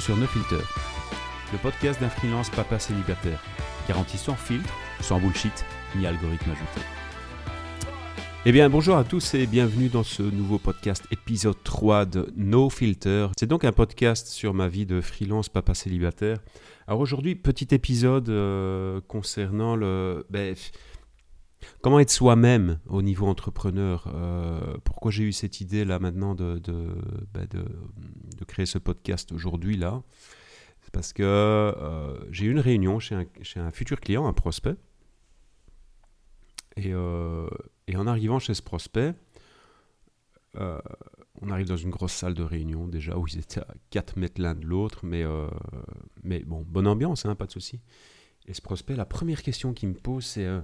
sur No Filter, le podcast d'un freelance papa célibataire, garantie sans filtre, sans bullshit, ni algorithme ajouté. Eh bien, bonjour à tous et bienvenue dans ce nouveau podcast épisode 3 de No Filter. C'est donc un podcast sur ma vie de freelance papa célibataire. Alors aujourd'hui, petit épisode euh, concernant le... Ben, Comment être soi-même au niveau entrepreneur euh, Pourquoi j'ai eu cette idée là maintenant de, ben de, de, créer ce podcast aujourd'hui là C'est parce que euh, j'ai eu une réunion chez un, chez un, futur client, un prospect. Et, euh, et, en arrivant chez ce prospect, on arrive dans une grosse salle de réunion déjà où ils étaient à 4 mètres l'un de l'autre, mais, mais bon, bonne ambiance, hein, pas de souci. Et ce prospect, la première question qu'il me pose, c'est euh,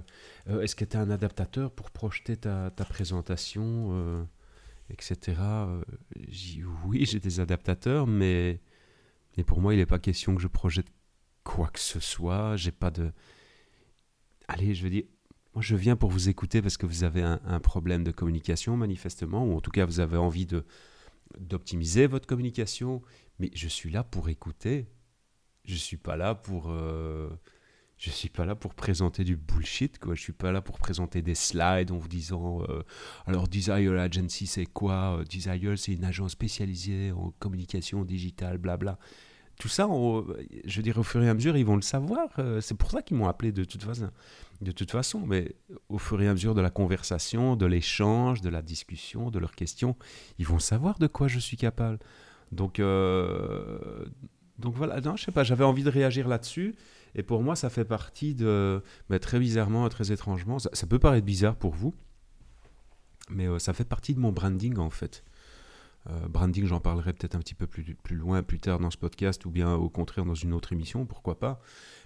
euh, est-ce que tu as un adaptateur pour projeter ta, présentation, euh, etc. J'ai oui, j'ai des adaptateurs, mais, mais pour moi, il n'est pas question que je projette quoi que ce soit. J'ai pas de. Allez, je veux dire, moi, je viens pour vous écouter parce que vous avez un, un problème de communication, manifestement, ou en tout cas, vous avez envie de d'optimiser votre communication. Mais je suis là pour écouter. Je suis pas là pour je suis pas là pour présenter du bullshit, quoi. Je suis pas là pour présenter des slides en vous disant euh, alors Desire Agency c'est quoi euh, Desire c'est une agence spécialisée en communication digitale, blabla. Tout ça, je veux dire, au fur et à mesure, ils vont le savoir. Euh, c'est pour ça qu'ils m'ont appelé de toute façon. De toute façon, mais au fur et à mesure de la conversation, de l'échange, de la discussion, de leurs questions, ils vont savoir de quoi je suis capable. Donc, donc voilà. Non, je sais pas. J'avais envie de réagir là-dessus. Et pour moi, ça fait partie de. Très bizarrement, très étrangement, ça, peut paraître bizarre pour vous, mais euh, ça fait partie de mon branding en fait. Euh, branding, j'en parlerai peut-être un petit peu plus, plus loin, plus tard dans ce podcast, ou bien au contraire dans une autre émission, pourquoi pas.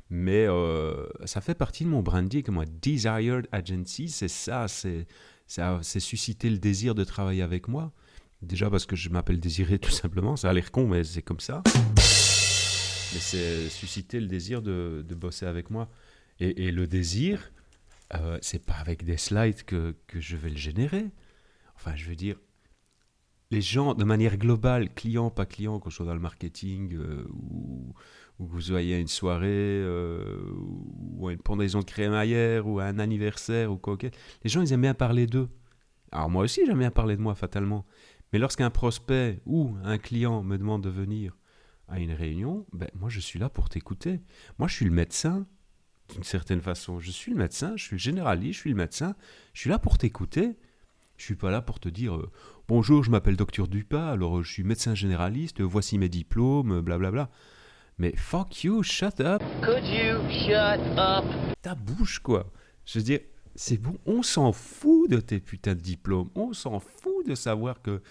Mais euh, ça fait partie de mon branding. Moi, Desired Agency, c'est ça, c'est susciter le désir de travailler avec moi. Déjà parce que je m'appelle Désiré tout simplement, ça a l'air con, mais c'est comme ça mais c'est susciter le désir de, bosser avec moi. Et, le désir, euh, c'est pas avec des slides que, je vais le générer. Enfin, je veux dire, les gens, de manière globale, client, pas client, qu'on soit dans le marketing euh, ou, ou, que vous soyez à une soirée euh, ou à une pendaison de crémaillère ou à un anniversaire ou quoi, les gens, ils aiment bien parler d'eux. Alors moi aussi, j'aime bien parler de moi, fatalement. Mais lorsqu'un prospect ou un client me demande de venir à une réunion, ben, moi je suis là pour t'écouter. Moi je suis le médecin, d'une certaine façon. Je suis le médecin, je suis le généraliste, je suis le médecin. Je suis là pour t'écouter. Je suis pas là pour te dire euh, bonjour, je m'appelle docteur Dupas, alors je suis médecin généraliste, voici mes diplômes, blablabla. Mais fuck you, shut up. Could you shut up? Ta bouche quoi. Je veux dire, c'est bon, on s'en fout de tes putains de diplômes, on s'en fout de savoir que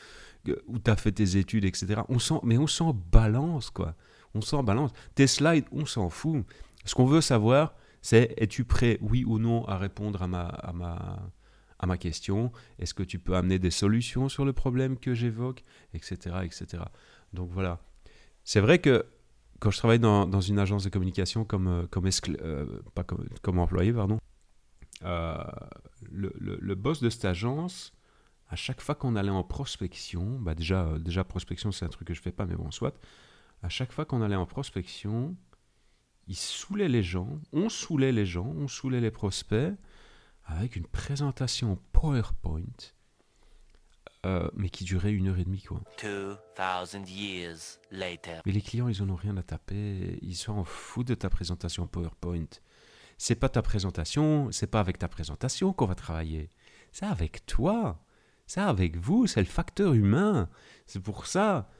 où tu as fait tes études, etc. On sent, mais on s'en balance, quoi. On s'en balance. Tes slides, on s'en fout. Ce qu'on veut savoir, c'est es-tu prêt, oui ou non, à répondre à ma, à ma, à ma question? Est-ce que tu peux amener des solutions sur le problème que j'évoque? Etc. etc. Donc voilà. C'est vrai que quand je travaille dans, dans une agence de communication comme, euh, comme, euh, pas comme, comme, employé, pardon, euh, le, le, boss de cette agence à chaque fois qu'on allait en prospection, bah déjà, euh, déjà prospection c'est un truc que je fais pas, mais bon, soit, à chaque fois qu'on allait en prospection, il saoulait les gens, on saoulait les gens, on saoulait les prospects avec une présentation PowerPoint, euh, mais qui durait une heure et demie, quoi. years later. Mais les clients, ils en ont rien à taper, ils s'en foutent de ta présentation PowerPoint. C'est pas ta présentation, c'est pas avec ta présentation qu'on va travailler, c'est avec toi. Ça, avec vous, c'est le facteur humain. C'est pour ça,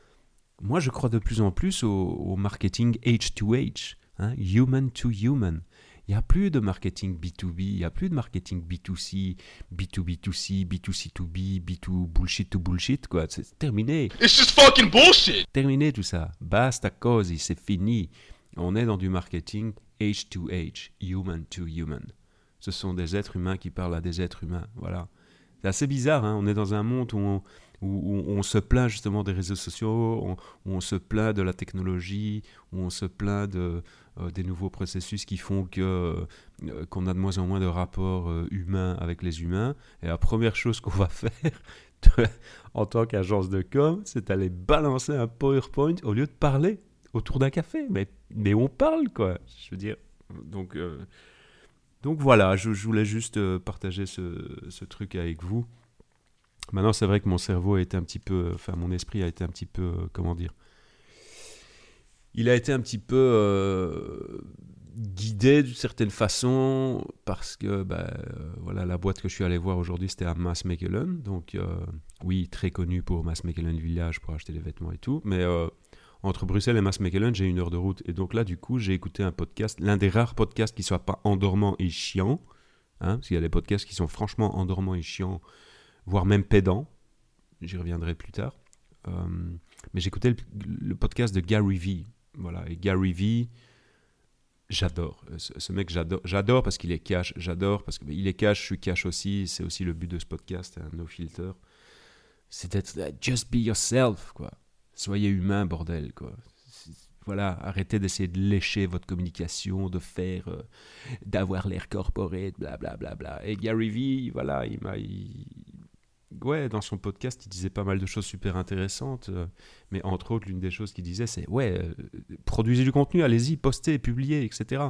moi, je crois de plus en plus au, marketing H2H, hein, human to human. Il n'y a plus de marketing B2B, il n'y a plus de marketing B2C, B2B2C, B2C2B, B2 bullshit to bullshit, quoi. C'est terminé. It's just fucking bullshit! Terminé tout ça. Basta cause, c'est fini. On est dans du marketing H2H, human to human. Ce sont des êtres humains qui parlent à des êtres humains. Voilà. C'est assez bizarre, hein. on est dans un monde où on, se plaint justement des réseaux sociaux, où on, se plaint de la technologie, où on se plaint euh, des nouveaux processus qui font que euh, qu'on a de moins en moins de rapports euh, humains avec les humains. Et la première chose qu'on va faire en tant qu'agence de com, c'est aller balancer un PowerPoint au lieu de parler. autour d'un café, mais, mais on parle, quoi. Je veux dire, donc, euh, donc voilà, je, voulais juste euh, partager ce, truc avec vous. Maintenant, c'est vrai que mon cerveau a été un petit peu, enfin, mon esprit a été un petit peu, euh, comment dire, il a été un petit peu guidé d'une certaine façon parce que bah, voilà la boîte que je suis allé voir aujourd'hui c'était à Mass McKellen donc oui très connu pour Mass McKellen Village pour acheter des vêtements et tout mais entre Bruxelles et Mass-McKellen, j'ai une heure de route. Et donc là, du coup, j'ai écouté un podcast, l'un des rares podcasts qui ne soit pas endormant et chiant. Hein, parce qu'il y a des podcasts qui sont franchement endormants et chiants, voire même pédants. J'y reviendrai plus tard. Euh, mais j'écoutais le, podcast de Gary Vee. Voilà, et Gary Vee, j'adore. Ce, mec, j'adore. J'adore parce qu'il est cash. J'adore parce qu'il est cash, je suis cash aussi. C'est aussi le but de ce podcast, hein, No Filter. C'est d'être just be yourself, quoi soyez humain, bordel, quoi. Voilà, arrêtez d'essayer de lécher votre communication, de faire, euh, d'avoir l'air corporate, blablabla. Bla, bla. Et Gary Vee, voilà, il m'a, ouais, dans son podcast, il disait pas mal de choses super intéressantes, euh, mais entre autres, l'une des choses qu'il disait, c'est, ouais, euh, produisez du contenu, allez-y, postez, publiez, etc.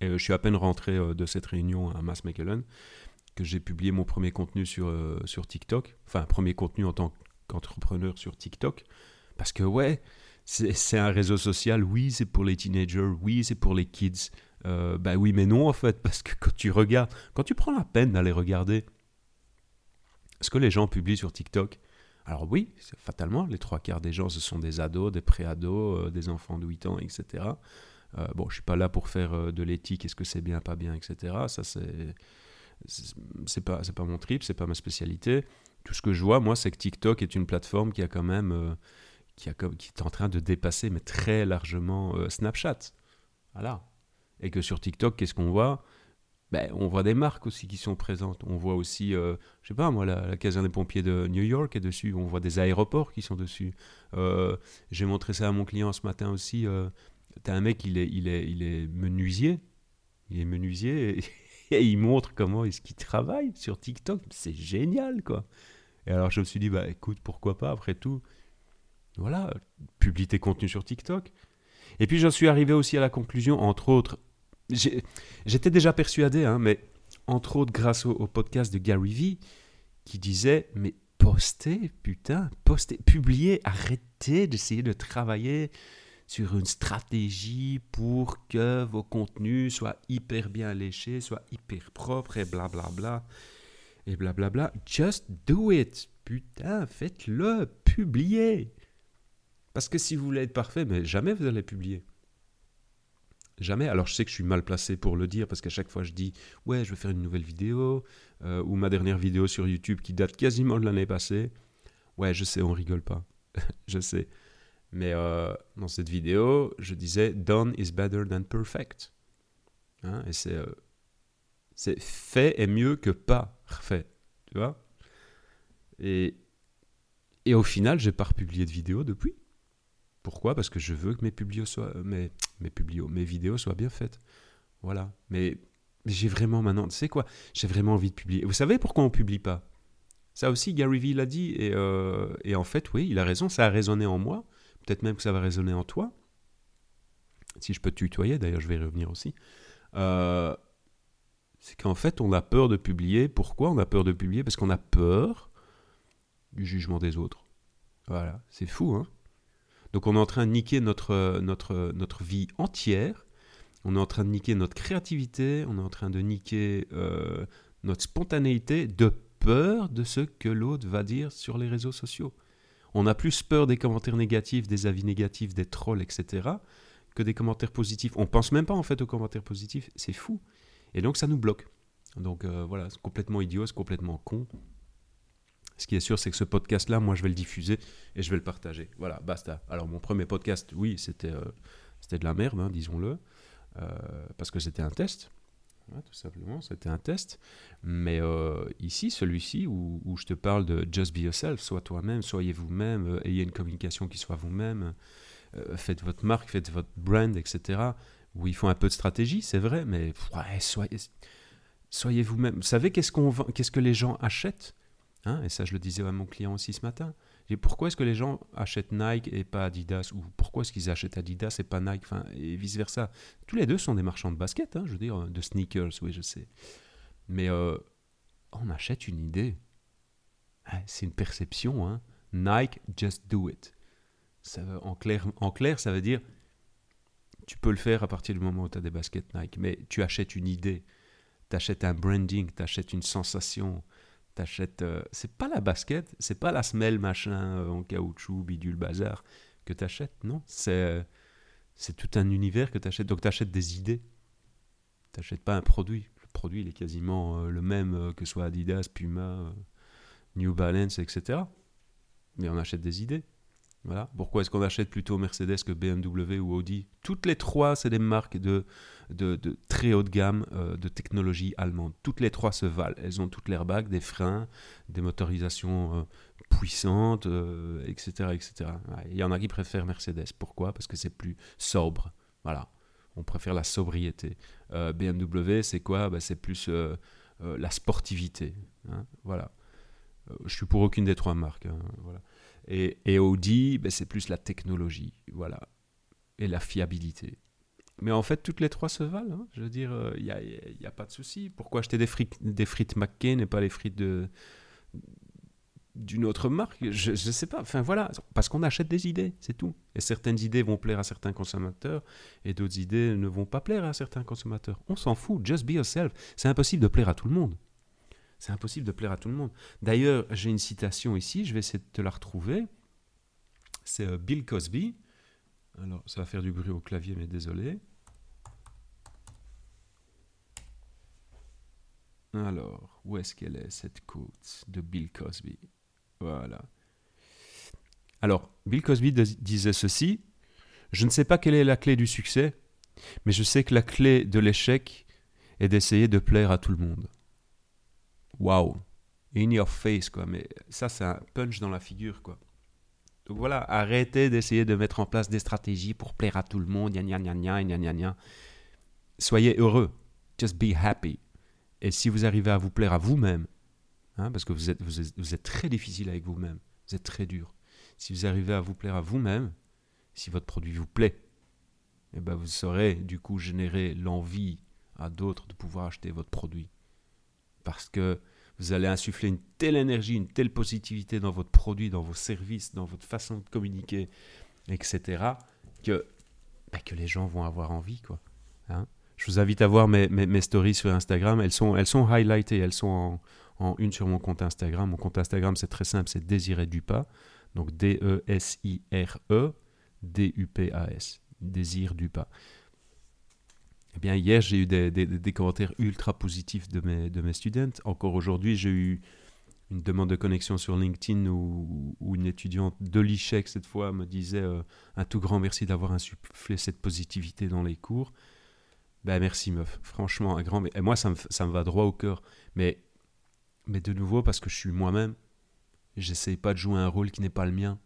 Et je suis à peine rentré de cette réunion à Mass que j'ai publié mon premier contenu sur, sur TikTok, enfin, premier contenu en tant que qu'entrepreneur sur TikTok. Parce que ouais, c'est un réseau social, oui, c'est pour les teenagers, oui, c'est pour les kids. Euh, bah oui, mais non en fait, parce que quand tu regardes, quand tu prends la peine d'aller regarder ce que les gens publient sur TikTok, alors oui, fatalement, les trois quarts des gens, ce sont des ados, des pré-ados, euh, des enfants de 8 ans, etc. Euh, bon, je suis pas là pour faire de l'éthique, est-ce que c'est bien, pas bien, etc. Ça, c'est c'est pas c'est pas mon trip, c'est pas ma spécialité tout ce que je vois, moi, c'est que TikTok est une plateforme qui a quand même, euh, qui, est en train de dépasser, mais très largement, euh, Snapchat. Voilà. Et que sur TikTok, qu'est-ce qu'on voit? Ben, On voit des marques aussi qui sont présentes. On voit aussi, euh, je sais pas moi, la, caserne des pompiers de New York est dessus. On voit des aéroports qui sont dessus. J'ai montré ça à mon client ce matin aussi. T'as un mec, il est, il, est, il est menuisier. Il est menuisier et, il montre comment est-ce travaille sur TikTok. C'est génial, quoi. Et alors je me suis dit, bah écoute, pourquoi pas, après tout, voilà, publie tes contenus sur TikTok. Et puis j'en suis arrivé aussi à la conclusion, entre autres, j'étais déjà persuadé, hein, mais entre autres grâce au, podcast de Gary Vee, qui disait, mais postez, putain, postez, publiez, arrêtez d'essayer de travailler sur une stratégie pour que vos contenus soient hyper bien léchés, soient hyper propres et blablabla. Bla bla et blablabla. Just do it. Putain, faites-le. Publiez. Parce que si vous voulez être parfait, mais jamais vous allez publier. Jamais. Alors je sais que je suis mal placé pour le dire parce qu'à chaque fois je dis ouais je vais faire une nouvelle vidéo euh, ou ma dernière vidéo sur YouTube qui date quasiment de l'année passée. Ouais je sais on rigole pas. je sais. Mais euh, dans cette vidéo je disais done is better than perfect. Hein, et c'est euh, c'est fait est mieux que pas refait. Tu vois et, et au final, j'ai pas republié de vidéo depuis. Pourquoi? Parce que je veux que mes, soient, mes, mes, publios, mes vidéos soient bien faites. Voilà. Mais, j'ai vraiment maintenant, tu sais quoi? J'ai vraiment envie de publier. Vous savez pourquoi on publie pas? Ça aussi, Gary Vee l'a dit. Et, euh, et en fait, oui, il a raison. Ça a résonné en moi. Peut-être même que ça va résonner en toi. Si je peux te tutoyer, d'ailleurs, je vais y revenir aussi. Euh, c'est qu'en fait, on a peur de publier. Pourquoi on a peur de publier? Parce qu'on a peur du jugement des autres. Voilà, c'est fou, hein Donc on est en train de niquer notre, notre, notre vie entière, on est en train de niquer notre créativité, on est en train de niquer euh, notre spontanéité de peur de ce que l'autre va dire sur les réseaux sociaux. On a plus peur des commentaires négatifs, des avis négatifs, des trolls, etc., que des commentaires positifs. On pense même pas en fait aux commentaires positifs, c'est fou. Et donc ça nous bloque. Donc euh, voilà, c'est complètement idiot, c'est complètement con. Ce qui est sûr, c'est que ce podcast-là, moi, je vais le diffuser et je vais le partager. Voilà, basta. Alors, mon premier podcast, oui, c'était euh, de la merde, hein, disons-le, euh, parce que c'était un test. tout simplement, c'était un test. Mais ici, celui-ci, où, je te parle de just be yourself, sois toi-même, soyez vous-même, ayez une communication qui soit vous-même, faites votre marque, faites votre brand, etc où ils font un peu de stratégie, c'est vrai, mais soyez, vous-même. Vous savez qu'est-ce, qu'on qu'est-ce que les gens achètent hein Et ça, je le disais à mon client aussi ce matin. Et pourquoi est-ce que les gens achètent Nike et pas Adidas? Ou pourquoi est-ce qu'ils achètent Adidas et pas Nike? Enfin, Et vice-versa. Tous les deux sont des marchands de basket, hein, je veux dire, de sneakers, oui, je sais. Mais euh, on achète une idée. C'est une perception. Hein. Nike, just do it. Ça clair, en clair, ça veut dire tu peux le faire à partir du moment où tu as des baskets Nike, mais tu achètes une idée, tu achètes un branding, tu achètes une sensation, T'achètes. Euh, c'est pas la basket, c'est pas la semelle machin euh, en caoutchouc, bidule, bazar que t'achètes, non. C'est, euh, c'est tout un univers que t'achètes. Donc t'achètes des idées. T'achètes pas un produit. Le produit, il est quasiment le même que soit Adidas, Puma, New Balance, etc. Mais on achète des idées. Voilà. Pourquoi est-ce qu'on achète plutôt Mercedes que BMW ou Audi Toutes les trois, c'est des marques de, de, très haut de gamme euh, de technologie allemande. Toutes les trois se valent. Elles ont toutes l'airbags, des freins, des motorisations euh, puissantes, etc., euh, etc. Il y en a qui préfèrent Mercedes. Pourquoi? Parce que c'est plus sobre. Voilà. On préfère la sobriété. BMW, c'est quoi? Ben, C'est plus la sportivité. Hein. Voilà. je suis pour aucune des trois marques. Hein. Voilà. Et, Audi, ben, c'est plus la technologie, voilà, et la fiabilité. Mais en fait, toutes les trois se valent. Hein. Je veux dire, il euh, n'y a, pas de souci. Pourquoi acheter des frites, des frites McCain et pas les frites de d'une autre marque? Je ne sais pas. Enfin voilà, parce qu'on achète des idées, c'est tout. Et certaines idées vont plaire à certains consommateurs et d'autres idées ne vont pas plaire à certains consommateurs. On s'en fout. Just be yourself. C'est impossible de plaire à tout le monde. C'est impossible de plaire à tout le monde. D'ailleurs, j'ai une citation ici, je vais essayer de te la retrouver. C'est euh, Bill Cosby. Alors, ça va faire du bruit au clavier, mais désolé. Alors, où est-ce qu'elle est, cette quote de Bill Cosby? Voilà. Alors, Bill Cosby disait ceci Je ne sais pas quelle est la clé du succès, mais je sais que la clé de l'échec est d'essayer de plaire à tout le monde waouh, in your face, quoi. Mais ça, c'est un punch dans la figure, quoi. Donc voilà, arrêtez d'essayer de mettre en place des stratégies pour plaire à tout le monde, gna gna gna gna gna Soyez heureux, just be happy. Et si vous arrivez à vous plaire à vous-même, hein, parce que vous êtes, vous, êtes, vous êtes très difficile avec vous-même, vous êtes très dur. Si vous arrivez à vous plaire à vous-même, si votre produit vous plaît, eh ben vous saurez du coup générer l'envie à d'autres de pouvoir acheter votre produit parce que vous allez insuffler une telle énergie, une telle positivité dans votre produit, dans vos services, dans votre façon de communiquer, etc., que, bah, que les gens vont avoir envie. Hein. Je vous invite à voir mes, stories sur Instagram. Elles sont, elles highlightées, elles sont en, en une sur mon compte Instagram. Mon compte Instagram, c'est très simple, c'est Désiré Dupas. Donc D-E-S-I-R-E, D-U-P-A-S. Désir Dupas. Eh bien, hier, j'ai eu des, commentaires ultra positifs de mes, de mes students. Encore aujourd'hui, j'ai eu une demande de connexion sur LinkedIn où, une étudiante de l'ICHEC, cette fois, me disait euh, un tout grand merci d'avoir insufflé cette positivité dans les cours. Ben, merci, meuf. Franchement, un grand... Et moi, ça me, ça me va droit au cœur. Mais, mais de nouveau, parce que je suis moi-même, j'essaye pas de jouer un rôle qui n'est pas le mien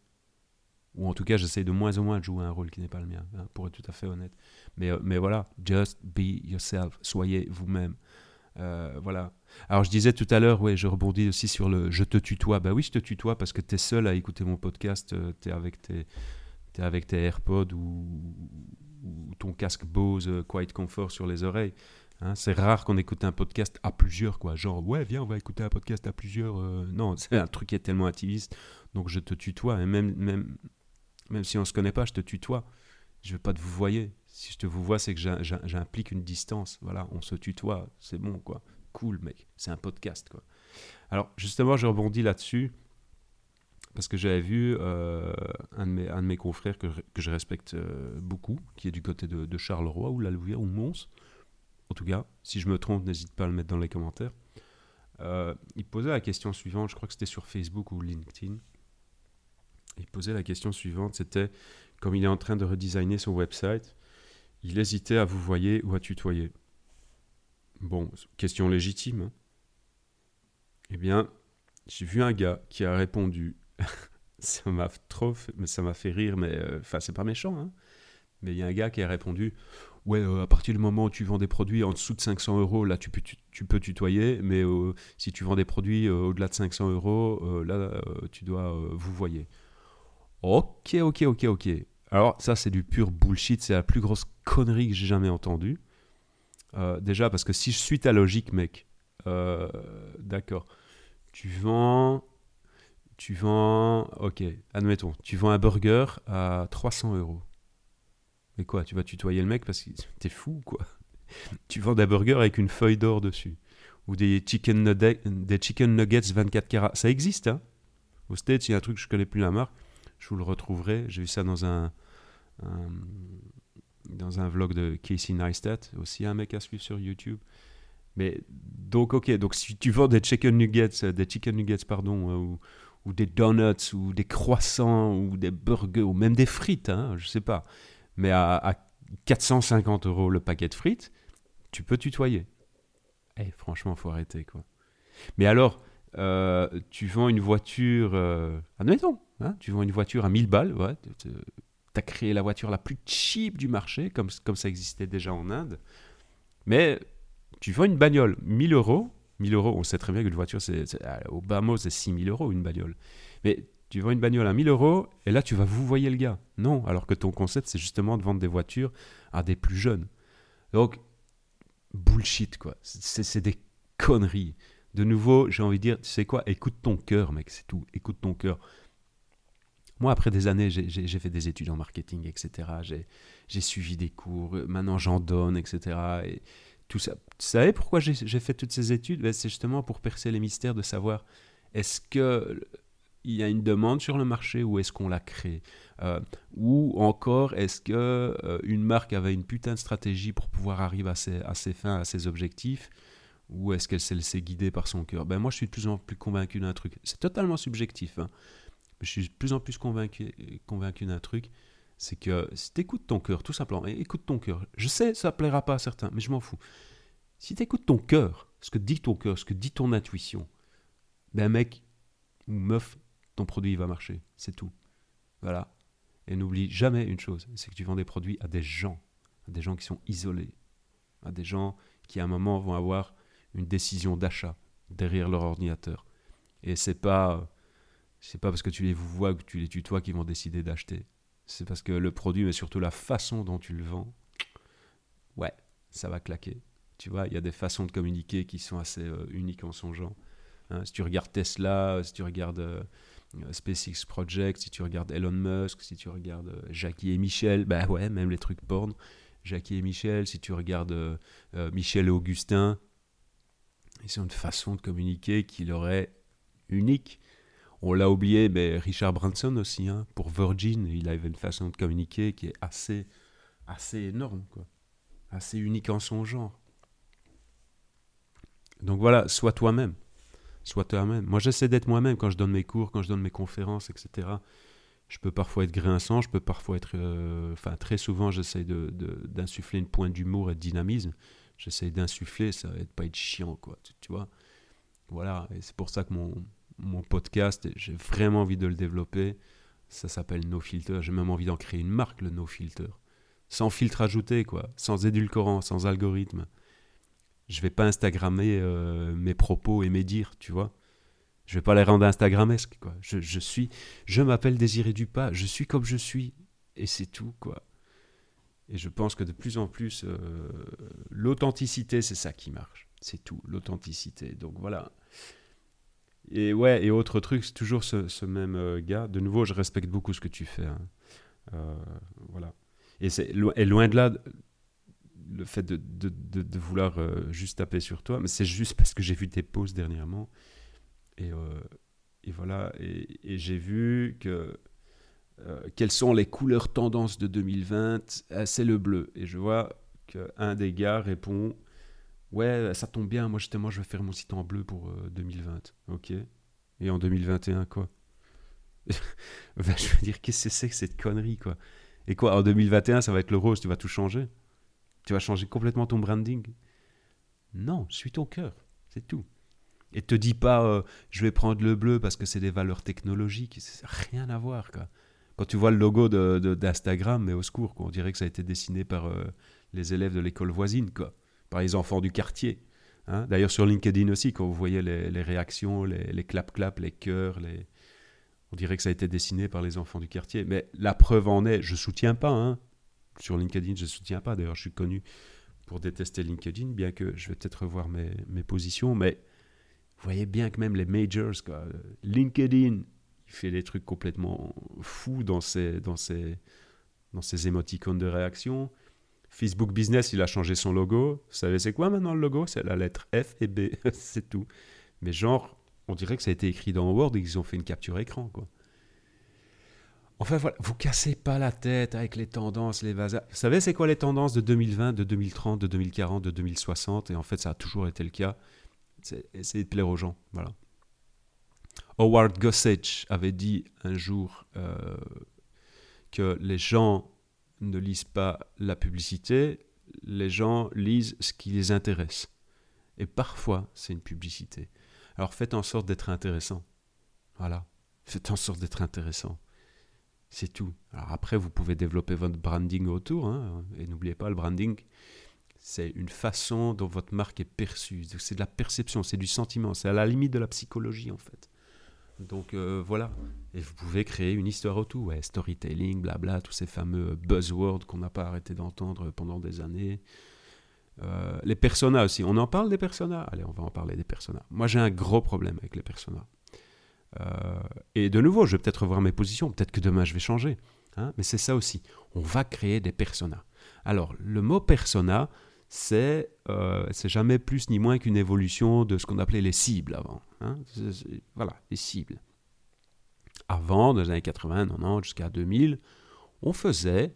ou en tout cas j'essaie de moins en moins de jouer un rôle qui n'est pas le mien, hein, pour être tout à fait honnête. Mais, euh, mais voilà, just be yourself, soyez vous-même. Euh, voilà. Alors je disais tout à l'heure, ouais, je rebondis aussi sur le je te tutoie. Bah oui, je te tutoie parce que tu es seul à écouter mon podcast, euh, tu es avec tes, es avec tes AirPods ou, ton casque Bose Quiet Comfort sur les oreilles. Hein. c'est rare qu'on écoute un podcast à plusieurs, quoi. Genre, ouais, viens, on va écouter un podcast à plusieurs. non, c'est un truc qui est tellement intimiste. Donc je te tutoie. Et même, même si on ne se connaît pas, je te tutoie. Je ne veux pas te vous voyez. Si je te vous vois, c'est que j'implique une distance. Voilà, on se tutoie, c'est bon, quoi. Cool, mec. C'est un podcast, quoi. Alors, justement, je rebondis là-dessus parce que j'avais vu euh, un, de mes, confrères que, que je respecte euh, beaucoup, qui est du côté de, Charleroi ou la Louvière ou Mons. En tout cas, si je me trompe, n'hésite pas à le mettre dans les commentaires. Euh, il posait la question suivante, je crois que c'était sur Facebook ou LinkedIn il posait la question suivante, c'était, comme il est en train de redesigner son website, il hésitait à vous voyer ou à tutoyer. Bon, question légitime. Hein. Eh bien, j'ai vu un gars qui a répondu, ça m'a trop, fait, ça m'a fait rire, mais euh, enfin c'est pas méchant, hein. mais il y a un gars qui a répondu, ouais, à partir du moment où tu vends des produits en dessous de 500 euros, là, tu peux, tu, peux tutoyer, mais si tu vends des produits au-delà de 500 euros, là, tu dois vous voyez. Ok, ok, ok, ok. Alors, ça, c'est du pur bullshit. C'est la plus grosse connerie que j'ai jamais entendue. déjà, parce que si je suis ta logique, mec, d'accord. Tu vends tu vends, ok, admettons, tu vends un burger à 300 euros. Mais quoi, tu vas tutoyer le mec parce que t'es fou, quoi? Tu vends des burgers avec une feuille d'or dessus. Ou des chicken, nuggets, des chicken nuggets 24 carats. Ça existe, hein Au States, il y a un truc, je connais plus la marque. Je vous le retrouverai. J'ai vu ça dans un, dans un vlog de Casey Neistat. Aussi un mec à suivre sur YouTube. Mais donc, ok, donc si tu vends des chicken nuggets, des chicken nuggets, pardon, euh, ou, des donuts, ou des croissants, ou des burgers, ou même des frites, hein, je sais pas. Mais à, 450 euros le paquet de frites, tu peux tutoyer. Eh, franchement, faut arrêter, quoi. Mais alors, euh, tu vends une voiture, euh, admettons, hein, tu vends une voiture à 1000 balles, tu as créé la voiture la plus cheap du marché, comme, ça existait déjà en Inde. Mais tu vends une bagnole, 1000 euros, 1000 euros, on sait très bien que voiture, c'est, au bas mot, c'est 6000 euros une bagnole. Mais tu vends une bagnole à 1000 euros et là, tu vas vous voyer le gars. Non, alors que ton concept, c'est justement de vendre des voitures à des plus jeunes. Donc, bullshit, quoi. C'est, des conneries. De nouveau, j'ai envie de dire, tu sais quoi, écoute ton cœur, mec, c'est tout. Écoute ton cœur. Moi, après des années, j'ai, fait des études en marketing, etc. J'ai, suivi des cours, maintenant j'en donne, etc. Et tout ça. Tu savais pourquoi j'ai fait toutes ces études? Ben, C'est justement pour percer les mystères de savoir est-ce que il y a une demande sur le marché ou est-ce qu'on la crée euh, Ou encore, est-ce que euh, une marque avait une putain de stratégie pour pouvoir arriver à ses fins, à ses objectifs? Ou est-ce qu'elle s'est laissée guider par son cœur? Ben Moi, je suis de plus en plus convaincu d'un truc. C'est totalement subjectif. Hein. je suis de plus en plus convaincu, d'un truc c'est que si tu écoutes ton cœur, tout simplement, écoute ton cœur. Je sais, ça plaira pas à certains, mais je m'en fous. Si tu écoutes ton cœur, ce que dit ton cœur, ce que dit ton intuition, ben mec ou meuf, ton produit va marcher. C'est tout. Voilà. Et n'oublie jamais une chose, c'est que tu vends des produits à des gens, à des gens qui sont isolés, à des gens qui à un moment vont avoir une décision d'achat derrière leur ordinateur. Et c'est pas c'est pas parce que tu les vois que tu les tutoies qu'ils vont décider d'acheter c'est parce que le produit, mais surtout la façon dont tu le vends, ouais, ça va claquer. Tu vois, il y a des façons de communiquer qui sont assez euh, uniques en son genre. Hein. si tu regardes Tesla, si tu regardes euh, SpaceX Project, si tu regardes Elon Musk, si tu regardes euh, Jackie et Michel, bah ouais, même les trucs porn. Jackie et Michel, si tu regardes Michel et Augustin, ils ont une façon de communiquer qui leur est unique. On l'a oublié, mais Richard Branson aussi, hein, pour Virgin, il avait une façon de communiquer qui est assez, assez énorme, assez unique en son genre. Donc voilà, sois toi-même. Sois toi-même. Moi, j'essaie d'être moi-même quand je donne mes cours, quand je donne mes conférences, etc. Je peux parfois être grinçant, je peux parfois être. Euh, enfin, très souvent, j'essaie d'insuffler une pointe d'humour et de dynamisme. J'essaie d'insuffler, ça va pas être chiant, quoi. tu vois Voilà, et c'est pour ça que mon, mon podcast, j'ai vraiment envie de le développer. Ça s'appelle No Filter. J'ai même envie d'en créer une marque, le No Filter. Sans filtre ajouté, quoi. Sans édulcorant, sans algorithme. Je vais pas Instagrammer euh, mes propos et mes dires, tu vois. Je vais pas les rendre Instagramesques, quoi. Je, suis, je m'appelle Désiré Dupas, je suis comme je suis, et c'est tout, quoi. Et je pense que de plus en plus, euh, l'authenticité, c'est ça qui marche. C'est tout, l'authenticité. Donc voilà. Et ouais, et autre truc, c'est toujours ce, même euh, gars. De nouveau, je respecte beaucoup ce que tu fais. Hein. Euh, voilà. Et, c'est, loin de là, le fait de, vouloir juste taper sur toi, mais c'est juste parce que j'ai vu tes posts dernièrement. Et, voilà, et, j'ai vu que quelles sont les couleurs tendances de 2020 ah, C'est le bleu. Et je vois qu'un des gars répond Ouais, ça tombe bien, moi justement je vais faire mon site en bleu pour 2020. Euh, ok. Et en 2021, quoi? Ben, Je veux dire, qu'est-ce que c'est que cette connerie, quoi? Et quoi, en 2021, ça va être le rose, tu vas tout changer? Tu vas changer complètement ton branding? Non, suis ton cœur, c'est tout. Et te dis pas, euh, je vais prendre le bleu parce que c'est des valeurs technologiques, rien à voir, quoi. Quand tu vois le logo d'Instagram, de, mais au secours, on dirait que ça a été dessiné par. Euh, les élèves de l'école voisine, quoi, par les enfants du quartier. Hein. D'ailleurs, sur LinkedIn aussi, quand vous voyez les, réactions, les clap-clap, les, cœurs, on dirait que ça a été dessiné par les enfants du quartier. Mais la preuve en est, je soutiens pas. Hein. Sur LinkedIn, je soutiens pas. D'ailleurs, je suis connu pour détester LinkedIn, bien que je vais peut-être revoir mes, mes, positions. Mais vous voyez bien que même les majors, LinkedIn, il fait des trucs complètement fous dans ses, dans ses, dans ses émoticônes de réaction. Facebook Business, il a changé son logo. Vous savez, c'est quoi maintenant le logo? C'est la lettre F et B, c'est tout. Mais genre, on dirait que ça a été écrit dans Word et qu'ils ont fait une capture écran, quoi. Enfin voilà, vous cassez pas la tête avec les tendances, les vasas. Vous savez, c'est quoi les tendances de 2020, de 2030, de 2040, de 2060 Et en fait, ça a toujours été le cas. C'est essayer de plaire aux gens, voilà. Howard Gossage avait dit un jour euh, que les gens ne lisent pas la publicité, les gens lisent ce qui les intéresse. Et parfois, c'est une publicité. Alors faites en sorte d'être intéressant. Voilà. Faites en sorte d'être intéressant. C'est tout. Alors après, vous pouvez développer votre branding autour. Hein, et n'oubliez pas, le branding, c'est une façon dont votre marque est perçue. C'est de la perception, c'est du sentiment. C'est à la limite de la psychologie, en fait. Donc euh, voilà. Et vous pouvez créer une histoire autour. Storytelling, blabla, tous ces fameux buzzwords qu'on n'a pas arrêté d'entendre pendant des années. Euh, les personas aussi. On en parle des personas? Allez, on va en parler des personas. Moi, j'ai un gros problème avec les personas. Euh, et de nouveau, je vais peut-être revoir mes positions. Peut-être que demain, je vais changer. Hein. Mais c'est ça aussi. On va créer des personas. Alors, le mot persona, c'est euh, jamais plus ni moins qu'une évolution de ce qu'on appelait les cibles avant. Hein. voilà, les cibles. Avant, dans les années 80, 90, jusqu'à 2000, on faisait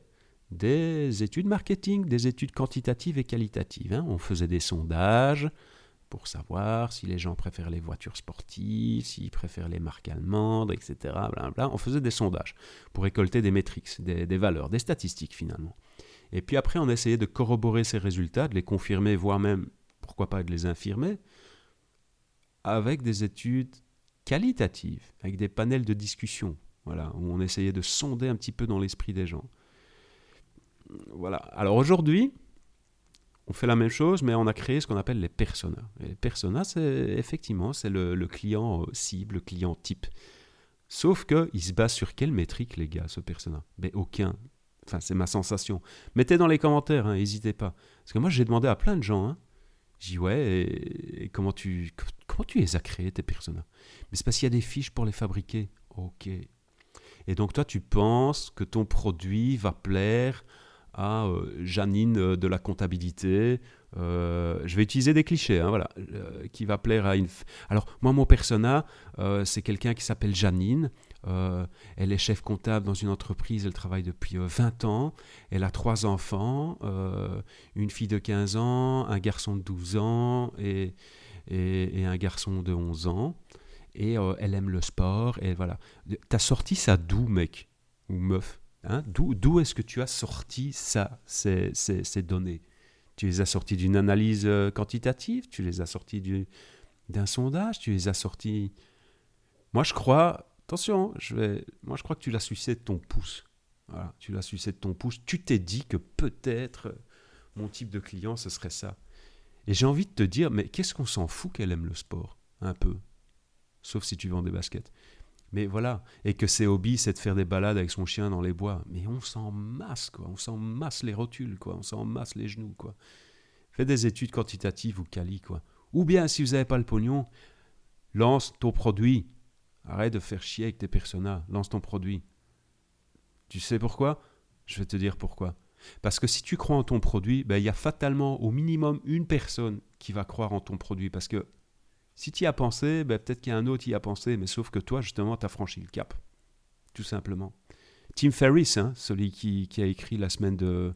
des études marketing, des études quantitatives et qualitatives. Hein. On faisait des sondages pour savoir si les gens préfèrent les voitures sportives, s'ils préfèrent les marques allemandes, etc. On faisait des sondages pour récolter des métriques, des valeurs, des statistiques finalement. Et puis après, on essayait de corroborer ces résultats, de les confirmer, voire même, pourquoi pas, de les infirmer, avec des études qualitatives, avec des panels de discussion, voilà, où on essayait de sonder un petit peu dans l'esprit des gens. Voilà. Alors aujourd'hui, on fait la même chose, mais on a créé ce qu'on appelle les personas. Les personas, c'est effectivement, c'est le, client cible, le client type. Sauf qu'il se base sur quelle métrique, les gars, ce persona? Mais aucun. Enfin, c'est ma sensation. Mettez dans les commentaires, n'hésitez hein, pas. Parce que moi, j'ai demandé à plein de gens. Hein. J'ai dit, ouais, et, comment, tu, comment tu les as créés, tes personas? Mais c'est parce qu'il y a des fiches pour les fabriquer. Ok. Et donc, toi, tu penses que ton produit va plaire à euh, Janine euh, de la comptabilité. Euh, je vais utiliser des clichés, hein, voilà, qui va plaire à une. Alors, moi, mon persona, c'est quelqu'un qui s'appelle Janine. Euh, elle est chef comptable dans une entreprise, elle travaille depuis 20 euh, ans, elle a trois enfants, euh, une fille de 15 ans, un garçon de 12 ans et, un garçon de 11 ans. Et elle aime le sport, et voilà. T'as sorti ça d'où, mec Ou meuf hein? D'où est-ce que tu as sorti ça, ces, ces, ces données? Tu les as sorties d'une analyse quantitative? Tu les as sorties d'un sondage? Tu les as. Moi, je crois, Attention, je vais... moi je crois que tu l'as sucé de ton pouce. Tu l'as sucé de ton pouce. Tu t'es dit que peut-être mon type de client, ce serait ça. Et j'ai envie de te dire, mais qu'est-ce qu'on s'en fout qu'elle aime le sport Un peu? Sauf si tu vends des baskets. Mais voilà. Et que ses hobbies, c'est de faire des balades avec son chien dans les bois. Mais on s'en masse, quoi. On s'en masse les rotules, quoi. On s'en masse les genoux, quoi. Fais des études quantitatives ou quali, quoi. Ou bien, si vous n'avez pas le pognon, lance ton produit. Arrête de faire chier avec tes personas. Lance ton produit. Tu sais pourquoi? Je vais te dire pourquoi. Parce que si tu crois en ton produit, ben, il y a fatalement au minimum une personne qui va croire en ton produit. Parce que si tu y as pensé, ben, peut-être qu'il y a un autre qui y a pensé, mais sauf que toi, justement, tu as franchi le cap. Tout simplement. Tim Ferriss, hein, celui qui, a écrit la semaine de,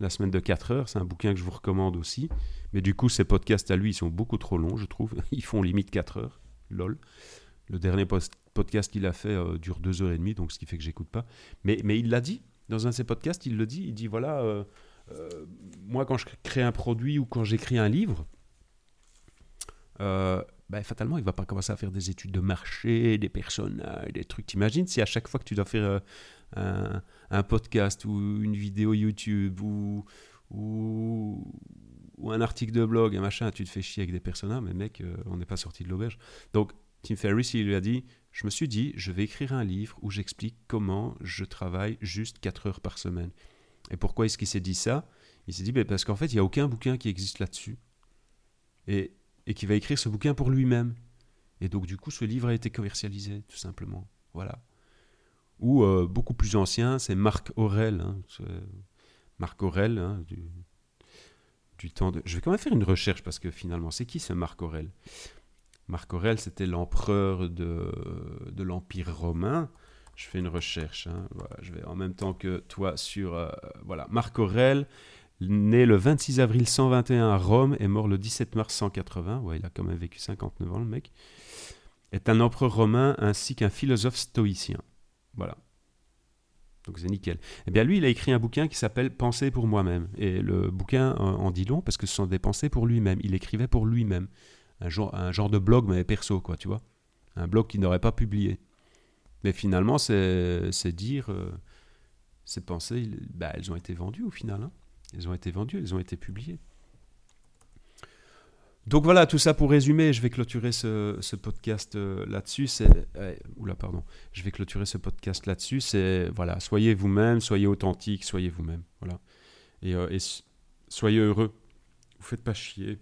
la semaine de 4 heures, c'est un bouquin que je vous recommande aussi. Mais du coup, ces podcasts à lui, ils sont beaucoup trop longs, je trouve. Ils font limite 4 heures. Lol. Le dernier podcast qu'il a fait euh, dure deux heures et demie, donc ce qui fait que j'écoute pas. Mais, mais il l'a dit dans un de ses podcasts, il le dit. Il dit voilà, euh, euh, moi quand je crée un produit ou quand j'écris un livre, ben, fatalement, il va pas commencer à faire des études de marché, des personnages, des trucs. T'imagines si à chaque fois que tu dois faire un, podcast ou une vidéo YouTube ou, ou, ou un article de blog, un machin, tu te fais chier avec des personnages, mais mec, on n'est pas sorti de l'auberge. Donc, Tim Ferriss, il lui a dit, je me suis dit, je vais écrire un livre où j'explique comment je travaille juste 4 heures par semaine. Et pourquoi est-ce qu'il s'est dit ça? Il s'est dit, ben, parce qu'en fait, il n'y a aucun bouquin qui existe là-dessus. Et, et qui va écrire ce bouquin pour lui-même. Et donc, du coup, ce livre a été commercialisé, tout simplement. Voilà. Ou euh, beaucoup plus ancien, c'est Marc Aurel. Hein, Marc Aurel, hein, du, du temps de... Je vais quand même faire une recherche parce que finalement, c'est qui ce Marc Aurel? Marc Aurel, c'était l'empereur de, de l'Empire romain. Je fais une recherche. Hein. Voilà, je vais en même temps que toi sur... Euh, voilà, Marc Aurel, né le 26 avril 121 à Rome et mort le 17 mars 180. Ouais, il a quand même vécu 59 ans, le mec. Est un empereur romain ainsi qu'un philosophe stoïcien. Voilà. Donc c'est nickel. Eh bien lui, il a écrit un bouquin qui s'appelle Penser pour moi-même. Et le bouquin en dit long parce que ce sont des pensées pour lui-même. Il écrivait pour lui-même. Un genre, un genre de blog, mais perso, quoi, tu vois. Un blog qu'il n'aurait pas publié. Mais finalement, c'est dire... Euh, ces pensées, bah, elles ont été vendues au final. Hein. Elles ont été vendues, elles ont été publiées. Donc voilà, tout ça pour résumer, je vais clôturer ce, podcast euh, là-dessus. C'est, oula, pardon. Je vais clôturer ce podcast là-dessus. C'est voilà, soyez vous-même, soyez authentique, soyez vous-même. Voilà. Et, euh, soyez heureux. Vous faites pas chier.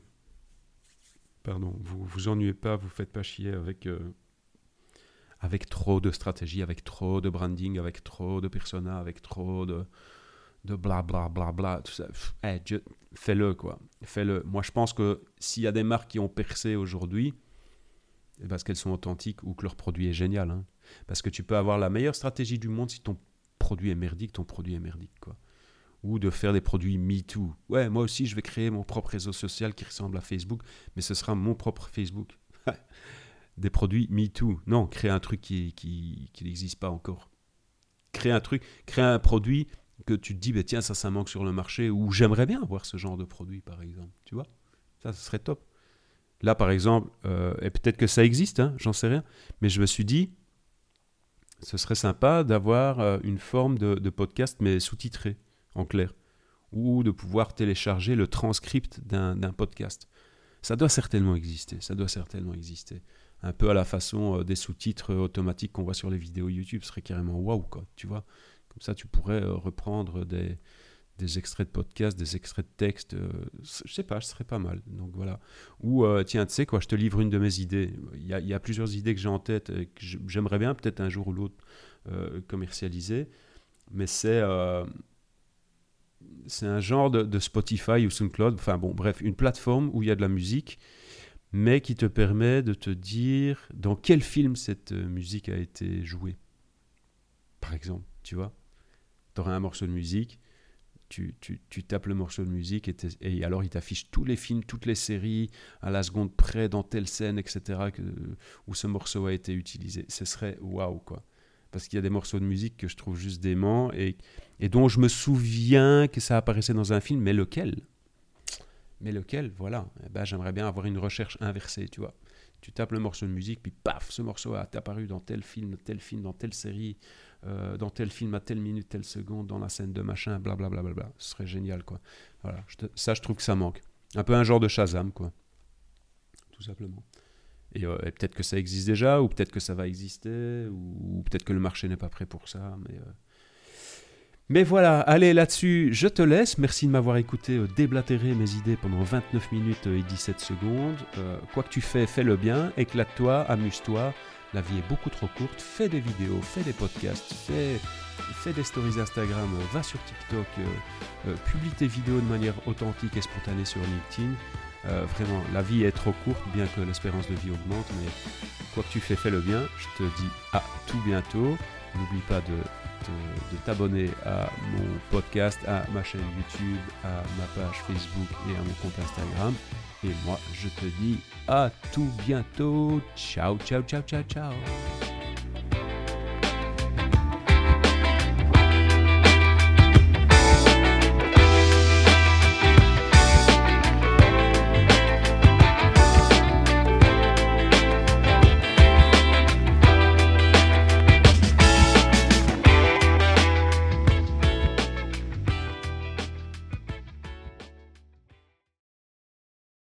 Pardon, vous vous ennuyez pas, vous faites pas chier avec euh, avec trop de stratégie, avec trop de branding, avec trop de personas, avec trop de de bla bla bla bla, tout ça. fais-le quoi. Fais-le. Moi je pense que s'il y a des marques qui ont percé aujourd'hui, c'est parce qu'elles sont authentiques ou que leur produit est génial. Hein. Parce que tu peux avoir la meilleure stratégie du monde si ton produit est merdique, ton produit est merdique quoi. Ou de faire des produits MeToo. Ouais, moi aussi je vais créer mon propre réseau social qui ressemble à Facebook, mais ce sera mon propre Facebook. des produits MeToo. Non, créer un truc qui, n'existe pas encore. Créer un truc, créer un produit que tu te dis, bah, tiens, ça, ça manque sur le marché, ou j'aimerais bien avoir ce genre de produit, par exemple. Tu vois Ça, ce serait top. Là, par exemple, euh, et peut-être que ça existe, hein, j'en sais rien, mais je me suis dit, ce serait sympa d'avoir euh, une forme de, podcast, mais sous-titré, en clair, ou de pouvoir télécharger le transcript d'un podcast. Ça doit certainement exister, ça doit certainement exister. Un peu à la façon euh, des sous-titres automatiques qu'on voit sur les vidéos YouTube, ce serait carrément waouh, quoi, tu vois comme ça, tu pourrais euh, reprendre des, des extraits de podcast, des extraits de texte. Euh, je sais pas, ce serait pas mal. Donc voilà. Ou euh, tiens, tu sais quoi, je te livre une de mes idées. Il y a, il y a plusieurs idées que j'ai en tête et que j'aimerais bien peut-être un jour ou l'autre commercialiser. Mais c'est c'est un genre de, Spotify ou SoundCloud. Enfin bon, bref, une plateforme où il y a de la musique, mais qui te permet de te dire dans quel film cette musique a été jouée. Par exemple, tu vois tu auras un morceau de musique, tu, tu, tu, tapes le morceau de musique et, alors il t'affiche tous les films, toutes les séries, à la seconde près, dans telle scène, etc., où ce morceau a été utilisé. Ce serait waouh, quoi. Parce qu'il y a des morceaux de musique que je trouve juste dément et, dont je me souviens que ça apparaissait dans un film, mais lequel? Mais lequel? Voilà. Eh ben, J'aimerais bien avoir une recherche inversée, tu vois. Tu tapes le morceau de musique, puis paf, ce morceau a apparu dans tel film, tel film, dans telle série, euh, dans tel film à telle minute, telle seconde, dans la scène de machin, blablabla. Bla, bla, bla, Ce serait génial, quoi. Voilà, ça, je trouve que ça manque. Un peu un genre de Shazam, quoi. Tout simplement. Et, euh, peut-être que ça existe déjà, ou peut-être que ça va exister, ou, peut-être que le marché n'est pas prêt pour ça, mais... Euh. Mais voilà, allez là-dessus, je te laisse. Merci de m'avoir écouté déblatérer mes idées pendant 29 minutes et 17 secondes. quoi que tu fais, fais-le bien, éclate-toi, amuse-toi. La vie est beaucoup trop courte. Fais des vidéos, fais des podcasts, fais, fais des stories Instagram, va sur TikTok, euh, euh, publie tes vidéos de manière authentique et spontanée sur LinkedIn. Euh, vraiment, la vie est trop courte, bien que l'espérance de vie augmente, mais quoi que tu fais, fais-le bien. Je te dis à tout bientôt. N'oublie pas de, de t'abonner à mon podcast, à ma chaîne YouTube, à ma page Facebook et à mon compte Instagram. Et moi, je te dis à tout bientôt. Ciao, ciao, ciao, ciao, ciao.